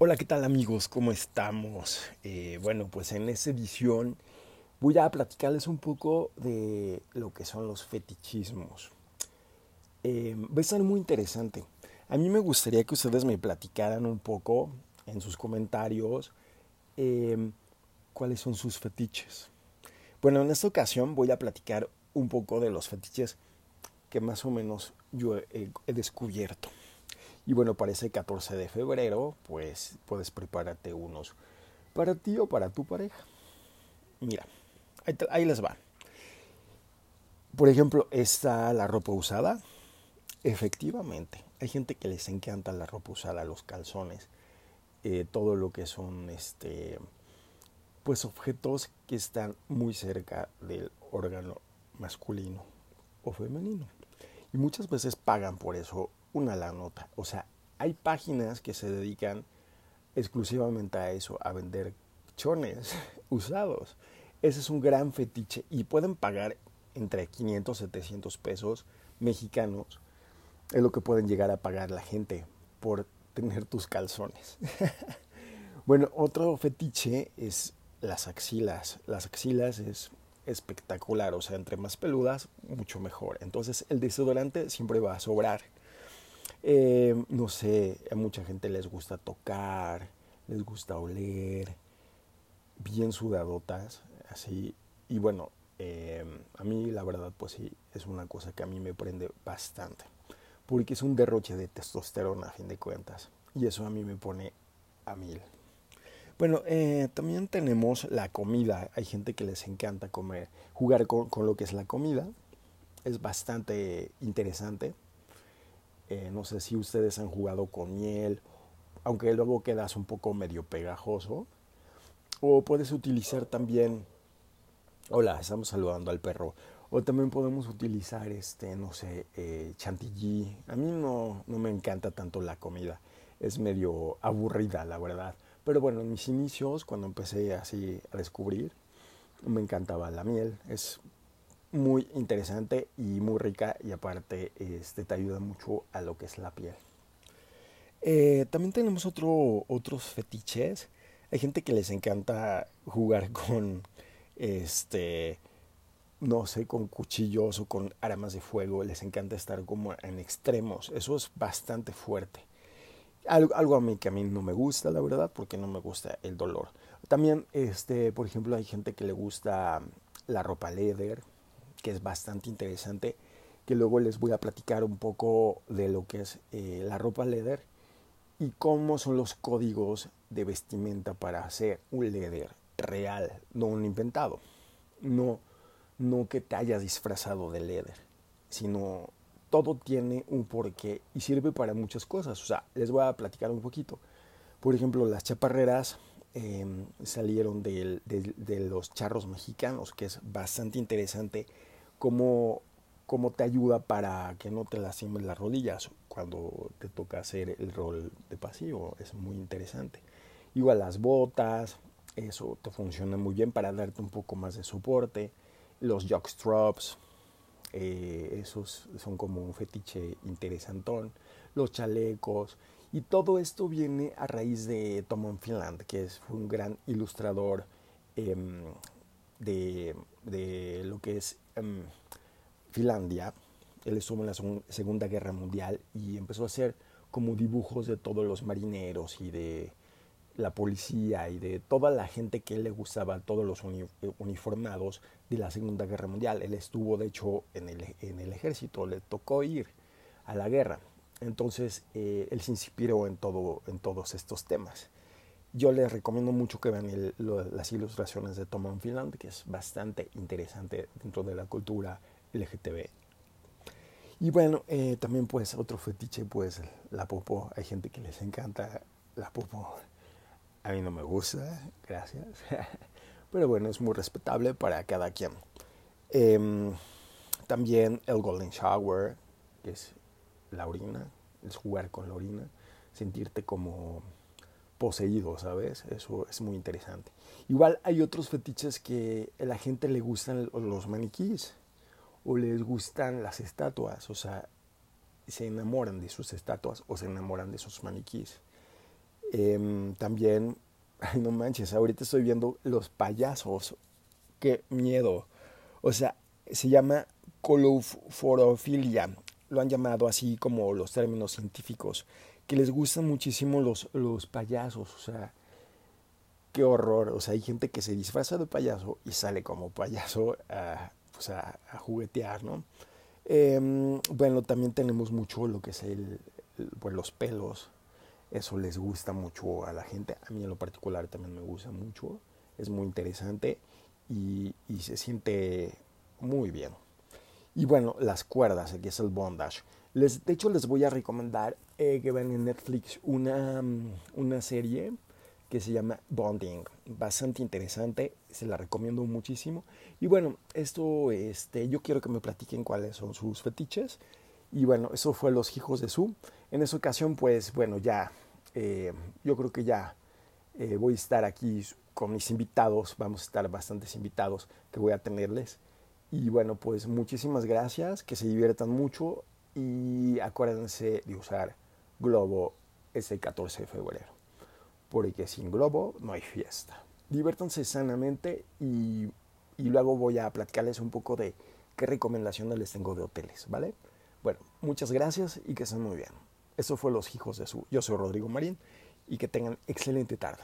Hola, ¿qué tal amigos? ¿Cómo estamos? Eh, bueno, pues en esta edición voy a platicarles un poco de lo que son los fetichismos. Eh, va a estar muy interesante. A mí me gustaría que ustedes me platicaran un poco en sus comentarios em, cuáles son sus fetiches. Bueno, en esta ocasión voy a platicar un poco de los fetiches que más o menos yo he descubierto. Y bueno, para ese 14 de febrero, pues puedes prepararte unos para ti o para tu pareja. Mira, ahí, les va. Por ejemplo, está la ropa usada. Efectivamente, hay gente que les encanta la ropa usada, los calzones, eh, todo lo que son este, pues objetos que están muy cerca del órgano masculino o femenino. Y muchas veces pagan por eso una la nota. O sea, hay páginas que se dedican exclusivamente a eso, a vender chones usados. Ese es un gran fetiche y pueden pagar entre 500 y 700 pesos mexicanos. Es lo que pueden llegar a pagar la gente por tener tus calzones. bueno, otro fetiche es las axilas. Las axilas es espectacular, o sea, entre más peludas, mucho mejor. Entonces el desodorante siempre va a sobrar. Eh, no sé, a mucha gente les gusta tocar, les gusta oler, bien sudadotas, así. Y bueno, eh, a mí la verdad pues sí, es una cosa que a mí me prende bastante, porque es un derroche de testosterona a fin de cuentas, y eso a mí me pone a mil. Bueno, eh, también tenemos la comida. Hay gente que les encanta comer, jugar con, con lo que es la comida. Es bastante interesante. Eh, no sé si ustedes han jugado con miel, aunque luego quedas un poco medio pegajoso. O puedes utilizar también, hola, estamos saludando al perro. O también podemos utilizar, este, no sé, eh, chantilly. A mí no, no me encanta tanto la comida. Es medio aburrida, la verdad. Pero bueno, en mis inicios, cuando empecé así a descubrir, me encantaba la miel. Es muy interesante y muy rica y aparte este, te ayuda mucho a lo que es la piel. Eh, también tenemos otro, otros fetiches. Hay gente que les encanta jugar con, este, no sé, con cuchillos o con armas de fuego. Les encanta estar como en extremos. Eso es bastante fuerte. Algo, algo a mí que a mí no me gusta, la verdad, porque no me gusta el dolor. También, este, por ejemplo, hay gente que le gusta la ropa leather, que es bastante interesante, que luego les voy a platicar un poco de lo que es eh, la ropa leather y cómo son los códigos de vestimenta para hacer un leather real, no un inventado. No, no que te hayas disfrazado de leather, sino todo tiene un porqué y sirve para muchas cosas. O sea, les voy a platicar un poquito. Por ejemplo, las chaparreras em, salieron de, de, los charros mexicanos, que es bastante interesante cómo, cómo te ayuda para que no te lastimes las rodillas cuando te toca hacer el rol de pasivo. Es muy interesante. Igual las botas, eso te funciona muy bien para darte un poco más de soporte. Los jockstraps, eh, esos son como un fetiche interesantón. Los chalecos. Y todo esto viene a raíz de Tom Finland, que es, fue un gran ilustrador em, de, de, lo que es em, Finlandia. Él estuvo en la Segunda Guerra Mundial y empezó a hacer como dibujos de todos los marineros y de la policía y de toda la gente que le gustaba, todos los uniformados de la Segunda Guerra Mundial. Él estuvo, de hecho, en el, en el ejército, le tocó ir a la guerra. Entonces, eh, él se inspiró en, todo, en todos estos temas. Yo les recomiendo mucho que vean las ilustraciones de Tom Finland, que es bastante interesante dentro de la cultura LGTB. Y bueno, eh, también pues otro fetiche, pues la popo. Hay gente que les encanta la popo. A mí no me gusta, gracias. Pero bueno, es muy respetable para cada quien. Em, también el Golden Shower, que es la orina, es jugar con la orina, sentirte como poseído, ¿sabes? Eso es muy interesante. Igual hay otros fetiches que a la gente le gustan los maniquíes o les gustan las estatuas, o sea, se enamoran de sus estatuas o se enamoran de sus maniquíes. Em, también, ay no manches, ahorita estoy viendo los payasos. Qué miedo. O sea, se llama coloforofilia. Lo han llamado así como los términos científicos. Que les gustan muchísimo los, los payasos. O sea, qué horror. O sea, hay gente que se disfraza de payaso y sale como payaso a, pues a, juguetear, ¿no? Em, bueno, también tenemos mucho lo que es el, pues los pelos. Eso les gusta mucho a la gente. A mí en lo particular también me gusta mucho. Es muy interesante y, y se siente muy bien. Y bueno, las cuerdas, aquí es el bondage. Les, de hecho, les voy a recomendar eh, que vean en Netflix una, una serie que se llama Bonding. Bastante interesante, se la recomiendo muchísimo. Y bueno, esto, este, yo quiero que me platiquen cuáles son sus fetiches. Y bueno, eso fue Los Hijos de Su. En esa ocasión, pues bueno, ya, eh, yo creo que ya eh, voy a estar aquí con mis invitados, vamos a estar bastantes invitados que voy a tenerles. Y bueno, pues muchísimas gracias, que se diviertan mucho y acuérdense de usar Globo este 14 de febrero, porque sin Globo no hay fiesta. Diviértanse sanamente y, y luego voy a platicarles un poco de qué recomendaciones les tengo de hoteles, ¿vale? Bueno, muchas gracias y que estén muy bien. Eso fue Los Hijos de Su. Yo soy Rodrigo Marín y que tengan excelente tarde.